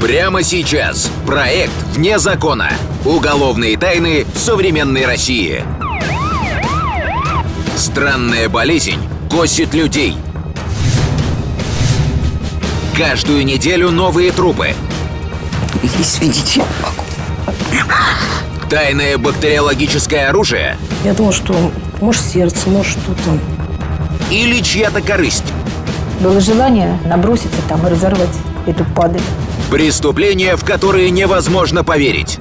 Прямо сейчас. Проект «Вне закона». Уголовные тайны современной России. Странная болезнь косит людей. Каждую неделю новые трупы. Извините. Тайное бактериологическое оружие Я думал, что может сердце, может что-то. или чья-то корысть. Было желание наброситься там и разорвать эту падаль. Преступления, в которые невозможно поверить.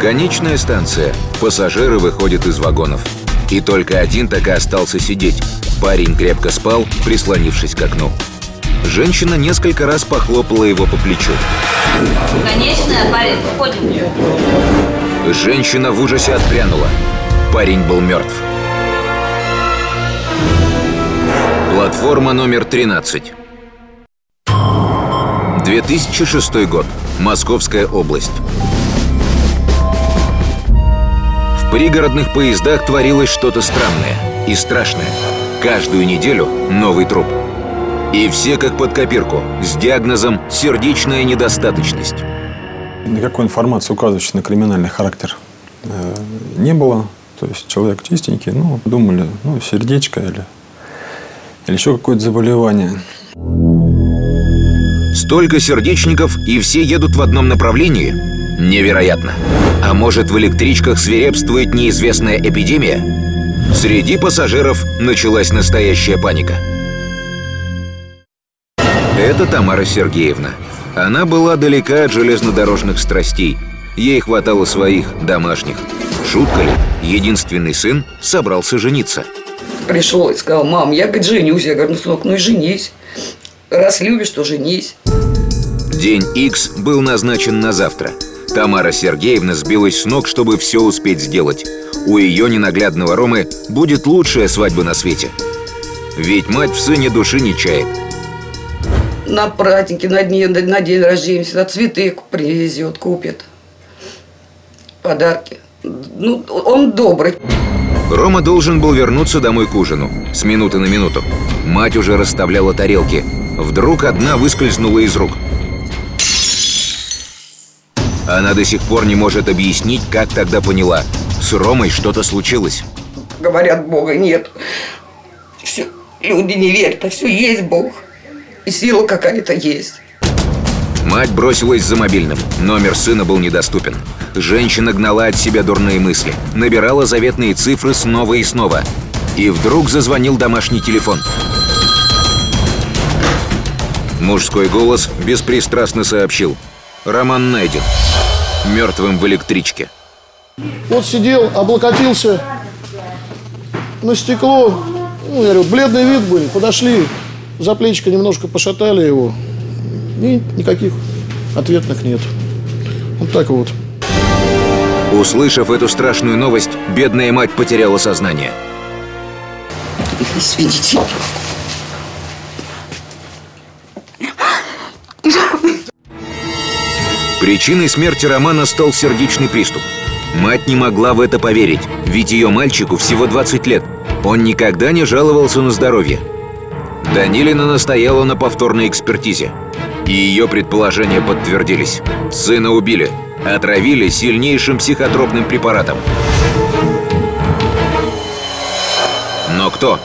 Конечная станция. Пассажиры выходят из вагонов. И только один так и остался сидеть. Парень крепко спал, прислонившись к окну. Женщина несколько раз похлопала его по плечу. Конечная, парень, выходим. Женщина в ужасе отпрянула. Парень был мертв. Платформа номер 13. 2006 год. Московская область. В пригородных поездах творилось что-то странное и страшное. Каждую неделю новый труп. И все как под копирку, с диагнозом «сердечная недостаточность». Никакой информации, указывающей на криминальный характер, э, не было. То есть человек чистенький, ну, думали, ну, сердечко или, или еще какое-то заболевание. Столько сердечников, и все едут в одном направлении? Невероятно. А может, в электричках свирепствует неизвестная эпидемия? Среди пассажиров началась настоящая паника. Это Тамара Сергеевна. Она была далека от железнодорожных страстей. Ей хватало своих, домашних. Шутка ли? Единственный сын собрался жениться. Пришел и сказал, мам, я, говорит, женюсь. Я говорю, ну, сынок, ну и женись. Раз любишь, то женись. День X был назначен на завтра. Тамара Сергеевна сбилась с ног, чтобы все успеть сделать. У ее ненаглядного Ромы будет лучшая свадьба на свете. Ведь мать в сыне души не чает. На праздники, на, дни, на день рождения всегда цветы привезет, купит. Подарки. Ну, он добрый. Рома должен был вернуться домой к ужину. С минуты на минуту. Мать уже расставляла тарелки. Вдруг одна выскользнула из рук. Она до сих пор не может объяснить, как тогда поняла. С Ромой что-то случилось. Говорят, Бога нет. Все, люди не верят, а все есть Бог. И сила какая-то есть. Мать бросилась за мобильным. Номер сына был недоступен. Женщина гнала от себя дурные мысли. Набирала заветные цифры снова и снова. И вдруг зазвонил домашний телефон. Мужской голос беспристрастно сообщил. Роман найден. Мертвым в электричке. Вот сидел, облокотился на стекло. Ну, я говорю, бледный вид был. Подошли, за плечико немножко пошатали его. И никаких ответных нет. Вот так вот. Услышав эту страшную новость, бедная мать потеряла сознание. Извините. Причиной смерти Романа стал сердечный приступ. Мать не могла в это поверить, ведь ее мальчику всего 20 лет. Он никогда не жаловался на здоровье. Данилина настояла на повторной экспертизе. И ее предположения подтвердились. Сына убили. Отравили сильнейшим психотропным препаратом. Но кто?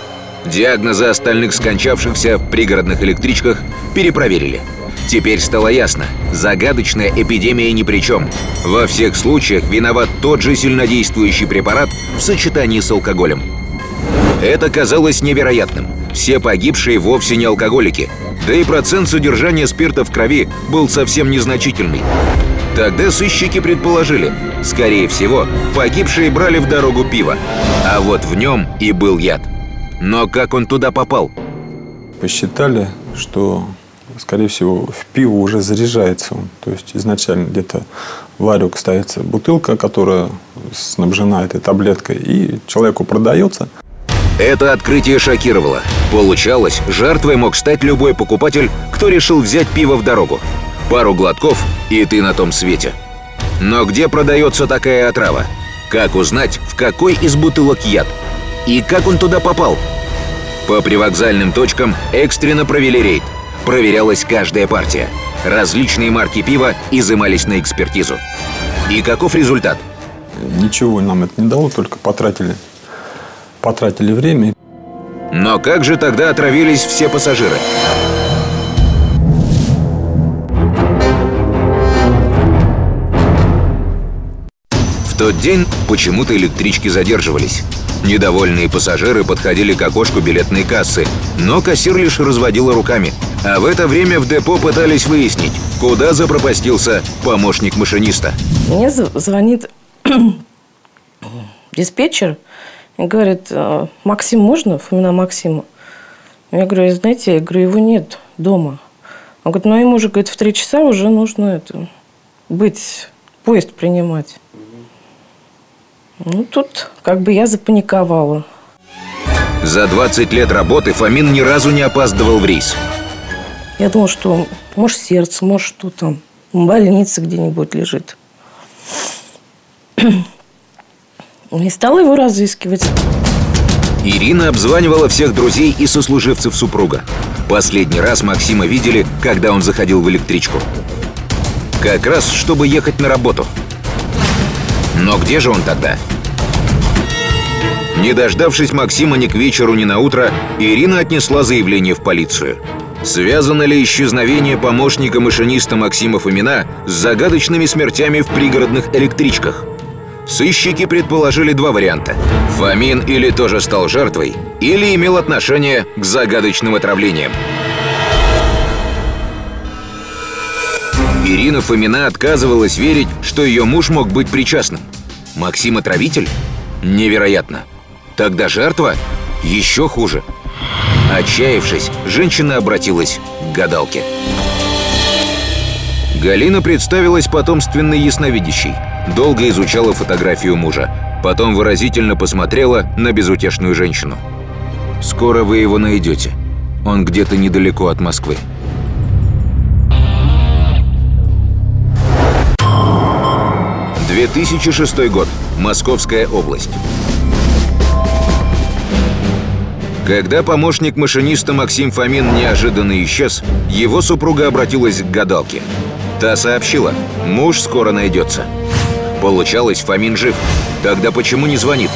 Диагнозы остальных скончавшихся в пригородных электричках перепроверили. Теперь стало ясно, загадочная эпидемия ни при чем. Во всех случаях виноват тот же сильнодействующий препарат в сочетании с алкоголем. Это казалось невероятным. Все погибшие вовсе не алкоголики. Да и процент содержания спирта в крови был совсем незначительный. Тогда сыщики предположили, скорее всего, погибшие брали в дорогу пиво. А вот в нем и был яд. Но как он туда попал? Посчитали, что, скорее всего, в пиво уже заряжается он. То есть изначально где-то в ставится бутылка, которая снабжена этой таблеткой, и человеку продается. Это открытие шокировало. Получалось, жертвой мог стать любой покупатель, кто решил взять пиво в дорогу. Пару глотков, и ты на том свете. Но где продается такая отрава? Как узнать, в какой из бутылок яд? И как он туда попал? По привокзальным точкам экстренно провели рейд. Проверялась каждая партия. Различные марки пива изымались на экспертизу. И каков результат? Ничего нам это не дало, только потратили, потратили время. Но как же тогда отравились все пассажиры? В тот день почему-то электрички задерживались. Недовольные пассажиры подходили к окошку билетной кассы, но кассир лишь разводила руками. А в это время в депо пытались выяснить, куда запропастился помощник машиниста. Мне звонит диспетчер говорит, «А, Максим можно? Фомина Максима. Я говорю, знаете, я говорю, его нет дома. Он говорит, ну ему уже, говорит, в три часа уже нужно это, быть, поезд принимать. Ну, тут как бы я запаниковала. За 20 лет работы Фомин ни разу не опаздывал в рейс. Я думала, что может сердце, может что там, в больнице где-нибудь лежит. И стала его разыскивать. Ирина обзванивала всех друзей и сослуживцев супруга. Последний раз Максима видели, когда он заходил в электричку. Как раз, чтобы ехать на работу. Но где же он тогда? Не дождавшись Максима ни к вечеру, ни на утро, Ирина отнесла заявление в полицию. Связано ли исчезновение помощника машиниста Максима Фомина с загадочными смертями в пригородных электричках? Сыщики предположили два варианта. Фомин или тоже стал жертвой, или имел отношение к загадочным отравлениям. Ирина Фомина отказывалась верить, что ее муж мог быть причастным. Максим отравитель? Невероятно. Тогда жертва? Еще хуже. Отчаявшись, женщина обратилась к гадалке. Галина представилась потомственной ясновидящей. Долго изучала фотографию мужа. Потом выразительно посмотрела на безутешную женщину. «Скоро вы его найдете. Он где-то недалеко от Москвы». «2006 год. Московская область». Когда помощник машиниста Максим Фомин неожиданно исчез, его супруга обратилась к гадалке. Та сообщила, муж скоро найдется. Получалось, Фомин жив. Тогда почему не звонит?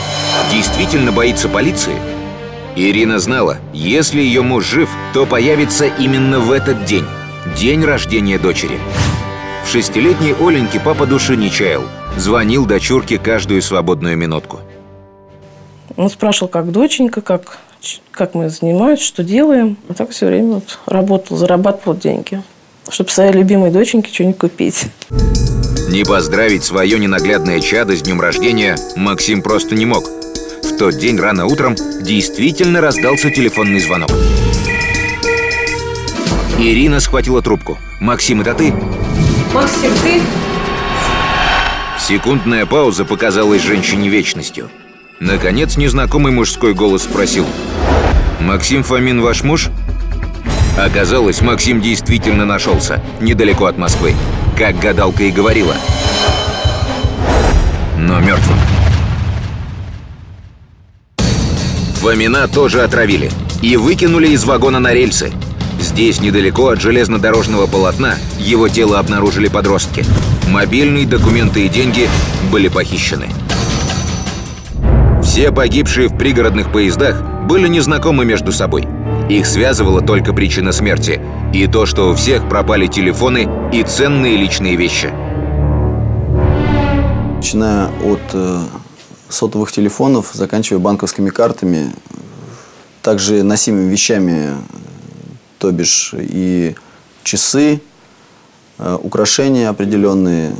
Действительно боится полиции? Ирина знала, если ее муж жив, то появится именно в этот день. День рождения дочери. В шестилетней Оленьке папа души не чаял. Звонил дочурке каждую свободную минутку. Он спрашивал, как доченька, как как мы занимаемся, что делаем. А так все время вот работал, зарабатывал деньги, чтобы своей любимой доченьке что-нибудь купить. Не поздравить свое ненаглядное чадо с днем рождения Максим просто не мог. В тот день рано утром действительно раздался телефонный звонок. Ирина схватила трубку. «Максим, это ты?» «Максим, ты?» Секундная пауза показалась женщине вечностью. Наконец незнакомый мужской голос спросил «Максим Фомин ваш муж?» Оказалось, Максим действительно нашелся, недалеко от Москвы, как гадалка и говорила. Но мертвым. Фомина тоже отравили и выкинули из вагона на рельсы. Здесь, недалеко от железнодорожного полотна, его тело обнаружили подростки. Мобильные документы и деньги были похищены. Все погибшие в пригородных поездах были незнакомы между собой. Их связывала только причина смерти и то, что у всех пропали телефоны и ценные личные вещи. Начиная от э, сотовых телефонов, заканчивая банковскими картами, также носимыми вещами, то бишь и часы, э, украшения определенные.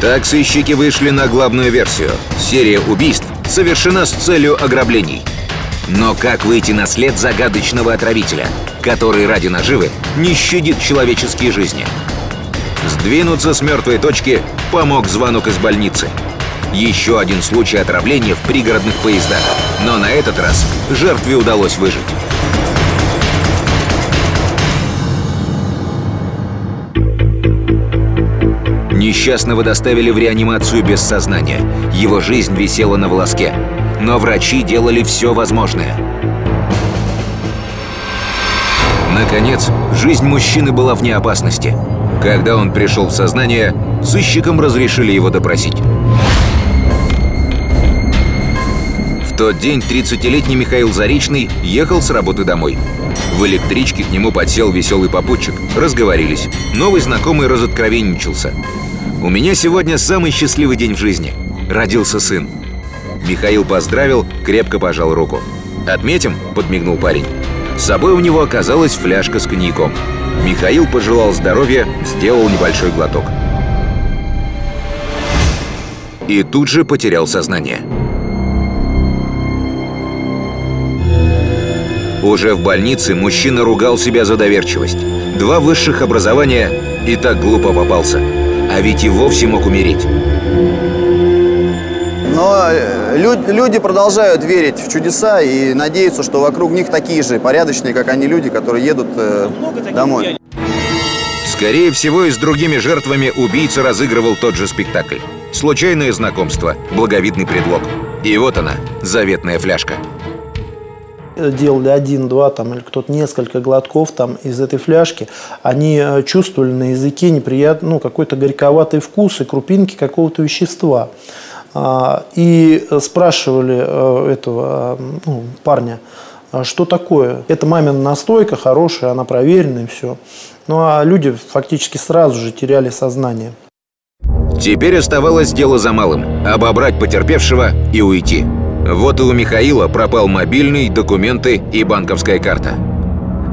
Так сыщики вышли на главную версию. Серия убийств совершена с целью ограблений. Но как выйти на след загадочного отравителя, который ради наживы не щадит человеческие жизни? Сдвинуться с мертвой точки помог звонок из больницы. Еще один случай отравления в пригородных поездах. Но на этот раз жертве удалось выжить. Несчастного доставили в реанимацию без сознания. Его жизнь висела на волоске. Но врачи делали все возможное. Наконец, жизнь мужчины была вне опасности. Когда он пришел в сознание, сыщикам разрешили его допросить. В тот день 30-летний Михаил Заречный ехал с работы домой. В электричке к нему подсел веселый попутчик. Разговорились. Новый знакомый разоткровенничался. «У меня сегодня самый счастливый день в жизни. Родился сын». Михаил поздравил, крепко пожал руку. «Отметим?» – подмигнул парень. С собой у него оказалась фляжка с коньяком. Михаил пожелал здоровья, сделал небольшой глоток. И тут же потерял сознание. Уже в больнице мужчина ругал себя за доверчивость. Два высших образования и так глупо попался. А ведь и вовсе мог умереть. Но э, лю- люди продолжают верить в чудеса и надеются, что вокруг них такие же порядочные, как они люди, которые едут э, домой. Скорее всего, и с другими жертвами убийца разыгрывал тот же спектакль. Случайное знакомство, благовидный предлог. И вот она, заветная фляжка. делали один-два там или кто-то несколько глотков там из этой фляжки, они э, чувствовали на языке неприятный, ну, какой-то горьковатый вкус и крупинки какого-то вещества. А, И спрашивали э, этого ну, парня, «А что такое? Это мамина настойка хорошая, она проверенная все. Ну а люди фактически сразу же теряли сознание. Теперь оставалось дело за малым – обобрать потерпевшего и уйти. Вот и у Михаила пропал мобильный, документы и банковская карта.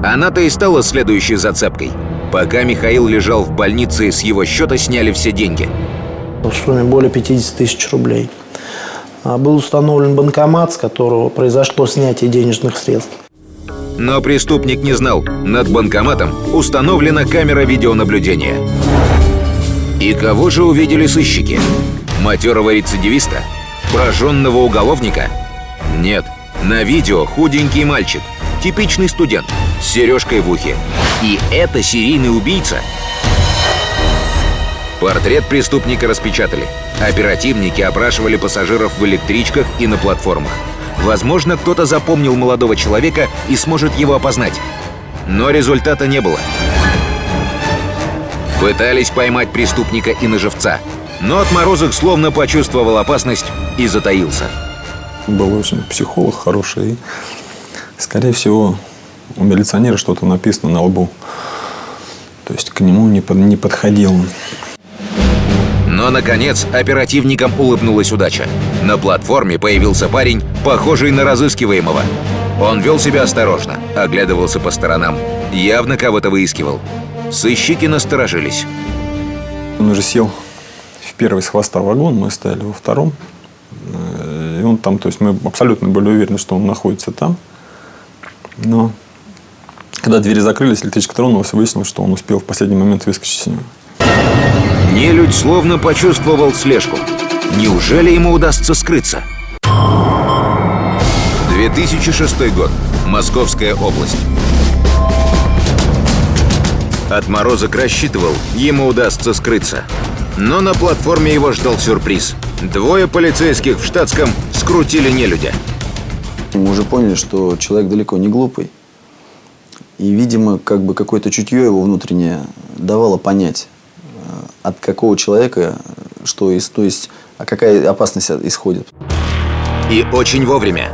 Она-то и стала следующей зацепкой. Пока Михаил лежал в больнице, с его счета сняли все деньги. В сумме более 50 тысяч рублей. А, Был установлен банкомат, с которого произошло снятие денежных средств. Но преступник не знал, над банкоматом установлена камера видеонаблюдения. И кого же увидели сыщики? Матерого рецидивиста? Прожженного уголовника? Нет, на видео худенький мальчик, типичный студент, с сережкой в ухе. И это серийный убийца. Портрет преступника распечатали. Оперативники опрашивали пассажиров в электричках и на платформах. Возможно, кто-то запомнил молодого человека и сможет его опознать. Но результата не было. Пытались поймать преступника и на живца. Но отморозок словно почувствовал опасность и затаился. Был очень психолог хороший. Скорее всего, у милиционера что-то написано на лбу. То есть к нему не, под- не подходил. Но, наконец, оперативникам улыбнулась удача. На платформе появился парень, похожий на разыскиваемого. Он вел себя осторожно, оглядывался по сторонам, явно кого-то выискивал. Сыщики насторожились. Он уже сел в первый с хвоста вагон, мы стояли во втором. Э, И он там, то есть мы абсолютно были уверены, что он находится там. Но когда двери закрылись, электричка тронулась, выяснилось, что он успел в последний момент выскочить с нее. Нелюдь словно почувствовал слежку. Неужели ему удастся скрыться? 2006 год. Московская область. Отморозок рассчитывал, ему удастся скрыться. Но на платформе его ждал сюрприз. Двое полицейских в штатском скрутили нелюдя. Мы уже поняли, что человек далеко не глупый. И, видимо, как бы какое-то чутье его внутреннее давало понять, от какого человека, что из, то есть, а какая опасность исходит. И очень вовремя.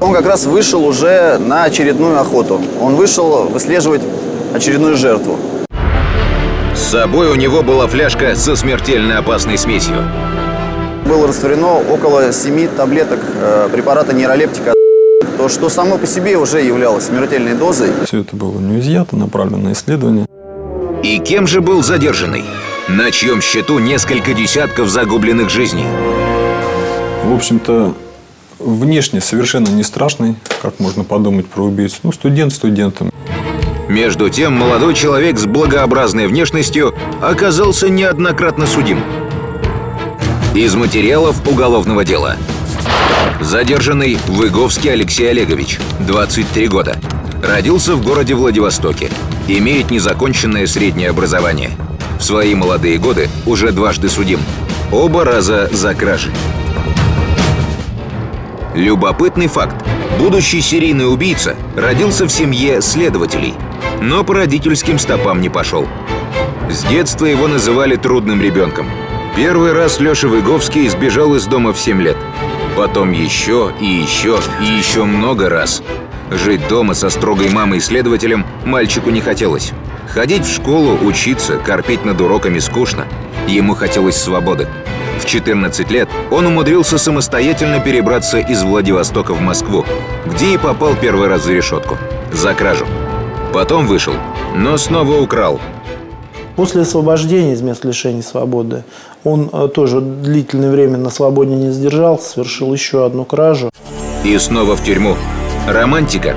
Он как раз вышел уже на очередную охоту. Он вышел выслеживать очередную жертву. С собой у него была фляжка со смертельно опасной смесью. Было растворено около 7 таблеток э, препарата нейролептика, то, что само по себе уже являлось смертельной дозой. Все это было не изъято, направлено на исследование. И кем же был задержанный? На чьем счету несколько десятков загубленных жизней? В общем-то, внешне совершенно не страшный, как можно подумать про убийцу. Ну, студент студентом. Между тем, молодой человек с благообразной внешностью оказался неоднократно судим. Из материалов уголовного дела. Задержанный Выговский Алексей Олегович, 23 года. Родился в городе Владивостоке. Имеет незаконченное среднее образование. В свои молодые годы уже дважды судим. Оба раза за кражи. Любопытный факт. Будущий серийный убийца родился в семье следователей, но по родительским стопам не пошел. С детства его называли трудным ребенком. Первый раз Леша Выговский сбежал из дома в 7 лет. Потом еще и еще и еще много раз. Жить дома со строгой мамой-следователем мальчику не хотелось. Ходить в школу, учиться, корпеть над уроками скучно. Ему хотелось свободы. В 14 лет он умудрился самостоятельно перебраться из Владивостока в Москву, где и попал первый раз за решетку. За кражу. Потом вышел, но снова украл. После освобождения из мест лишения свободы он э, тоже длительное время на свободе не сдержался, совершил еще одну кражу. И снова в тюрьму. Романтика,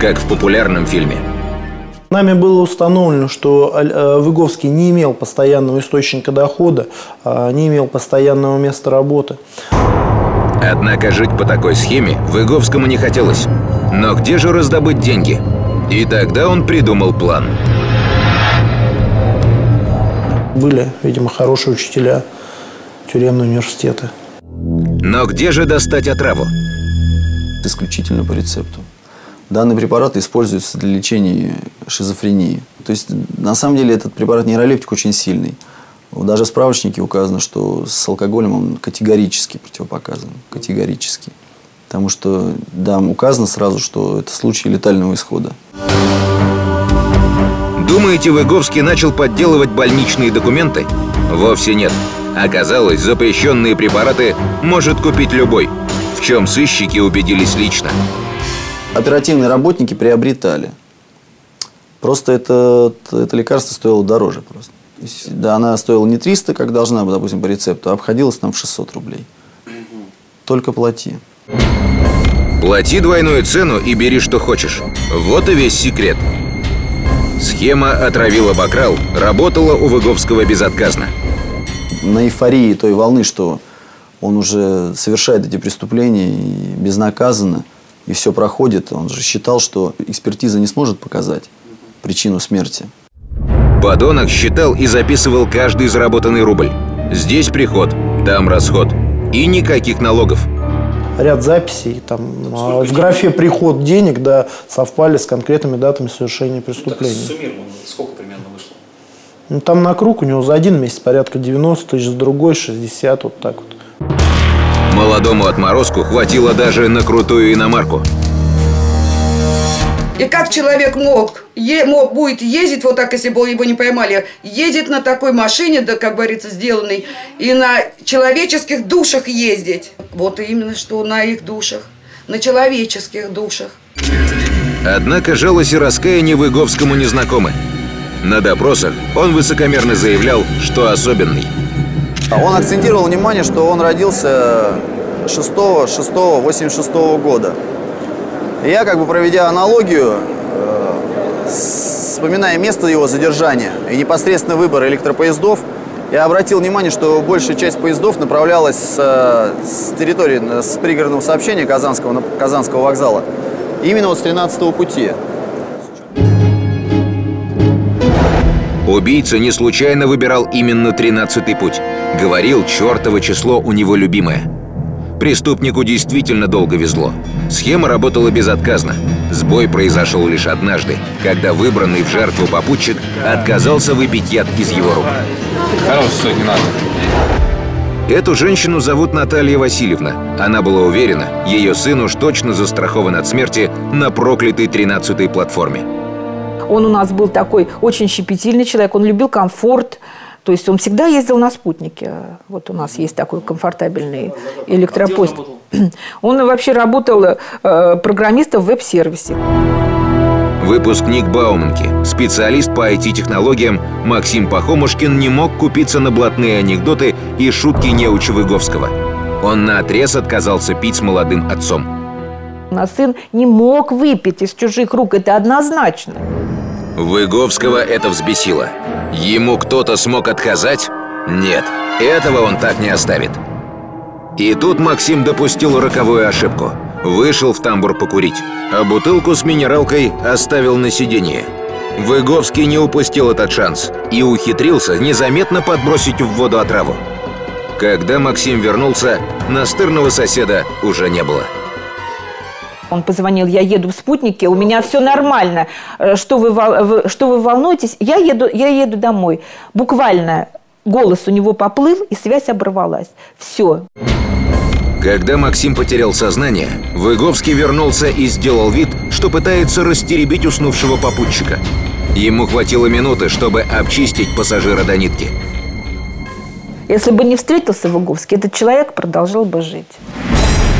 как в популярном фильме. Нами было установлено, что э, Выговский не имел постоянного источника дохода, а не имел постоянного места работы. Однако жить по такой схеме Выговскому не хотелось. Но где же раздобыть деньги? И тогда он придумал план. Были, видимо, хорошие учителя тюремного университета. Но где же достать отраву? Исключительно по рецепту. Данный препарат используется для лечения шизофрении. То есть, на самом деле, этот препарат нейролептик очень сильный. Даже в справочнике указано, что с алкоголем он категорически противопоказан. Категорически. Потому что, да, указано сразу, что это случай летального исхода. Думаете, Выговский начал подделывать больничные документы? Вовсе нет. Оказалось, запрещенные препараты может купить любой. В чем сыщики убедились лично. Оперативные работники приобретали. Просто это, это лекарство стоило дороже просто. Есть, да, она стоила не 300, как должна, допустим, по рецепту, а обходилась нам в 600 рублей. Только плати. Плати двойную цену и бери, что хочешь. Вот и весь секрет. Схема отравила Бакрал работала у Выговского безотказно. На эйфории той волны, что он уже совершает эти преступления безнаказанно, и все проходит, он же считал, что экспертиза не сможет показать причину смерти. Подонок считал и записывал каждый заработанный рубль. Здесь приход, там расход. И никаких налогов ряд записей. Там, а, в графе «Приход денег» да, совпали с конкретными датами совершения преступления. Так, суммированно сколько примерно вышло? Ну, там на круг у него за один месяц порядка 90 тысяч, за другой 60, вот так вот. Молодому отморозку хватило даже на крутую иномарку. И как человек мог, е, мог будет ездить, вот так, если бы его не поймали, ездить на такой машине, да, как говорится, сделанной, и на человеческих душах ездить. Вот именно что на их душах, на человеческих душах. Однако жалость и раскаяние Выговскому не знакомы. На допросах он высокомерно заявлял, что особенный. А он акцентировал внимание, что он родился 6 6 86 года. Я, как бы проведя аналогию, э, вспоминая место его задержания и непосредственно выбор электропоездов, я обратил внимание, что большая часть поездов направлялась с, с территории, с пригородного сообщения Казанского, Казанского вокзала, именно вот с 13-го пути. Убийца не случайно выбирал именно 13-й путь. Говорил, чертово число у него любимое. Преступнику действительно долго везло. Схема работала безотказно. Сбой произошел лишь однажды, когда выбранный в жертву попутчик отказался выпить яд из его рук. Хорош, не надо. Эту женщину зовут Наталья Васильевна. Она была уверена, ее сын уж точно застрахован от смерти на проклятой 13-й платформе. Он у нас был такой очень щепетильный человек, он любил комфорт, то есть он всегда ездил на спутнике. Вот у нас есть такой комфортабельный электропоезд. Он вообще работал э, программистом в веб-сервисе. Выпускник Бауманки, специалист по IT-технологиям Максим Пахомушкин не мог купиться на блатные анекдоты и шутки неуча Выговского. Он наотрез отказался пить с молодым отцом. Нас сын не мог выпить из чужих рук, это однозначно. Выговского это взбесило. Ему кто-то смог отказать? Нет, этого он так не оставит. И тут Максим допустил роковую ошибку. Вышел в тамбур покурить, а бутылку с минералкой оставил на сиденье. Выговский не упустил этот шанс и ухитрился незаметно подбросить в воду отраву. Когда Максим вернулся, настырного соседа уже не было. Он позвонил, я еду в спутнике, у меня все нормально. Э, Что вы, что вы волнуетесь? Я еду, я еду домой. Буквально голос у него поплыл, и связь оборвалась. Все. Когда Максим потерял сознание, Выговский вернулся и сделал вид, что пытается растеребить уснувшего попутчика. Ему хватило минуты, чтобы обчистить пассажира до нитки. Если бы не встретился Выговский, этот человек продолжал бы жить.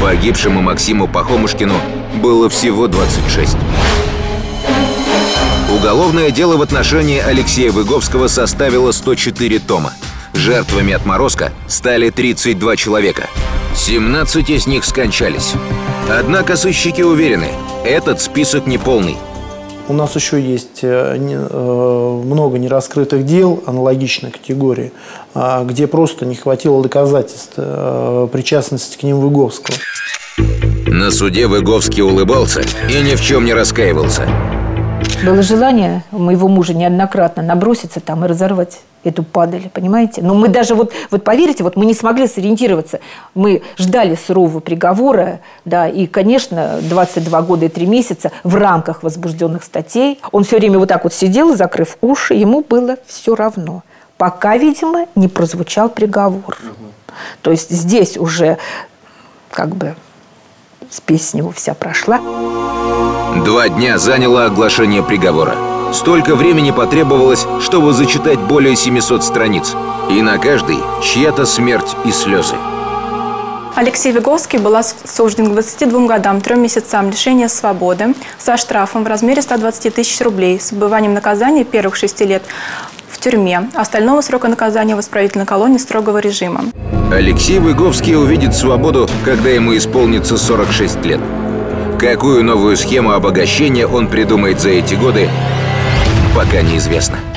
Погибшему Максиму Пахомушкину было всего 26. Уголовное дело в отношении Алексея Выговского составило 104 тома. Жертвами отморозка стали 32 человека. 17 из них скончались. Однако сыщики уверены, этот список не полный. У нас еще есть э, э, много нераскрытых дел аналогичной категории, а, где просто не хватило доказательств э, причастности к ним Выговского. На суде Выговский улыбался и ни в чем не раскаивался. Было желание у моего мужа неоднократно наброситься там и разорвать эту падаль, понимаете? Но мы даже вот, вот поверьте, вот мы не смогли сориентироваться. Мы ждали сурового приговора, да, и, конечно, 22 года и 3 месяца в рамках возбужденных статей. Он все время вот так вот сидел, закрыв уши, ему было все равно. Пока, видимо, не прозвучал приговор. То есть здесь уже как бы спесь с него вся прошла. Два дня заняло оглашение приговора. Столько времени потребовалось, чтобы зачитать более 700 страниц. И на каждой чья-то смерть и слезы. Алексей Виговский был осужден к 22 годам, 3 месяцам лишения свободы со штрафом в размере 120 тысяч рублей с отбыванием наказания первых шести лет в тюрьме, остального срока наказания в исправительной колонии строгого режима. Алексей Выговский увидит свободу, когда ему исполнится 46 лет. Какую новую схему обогащения он придумает за эти годы, пока неизвестно.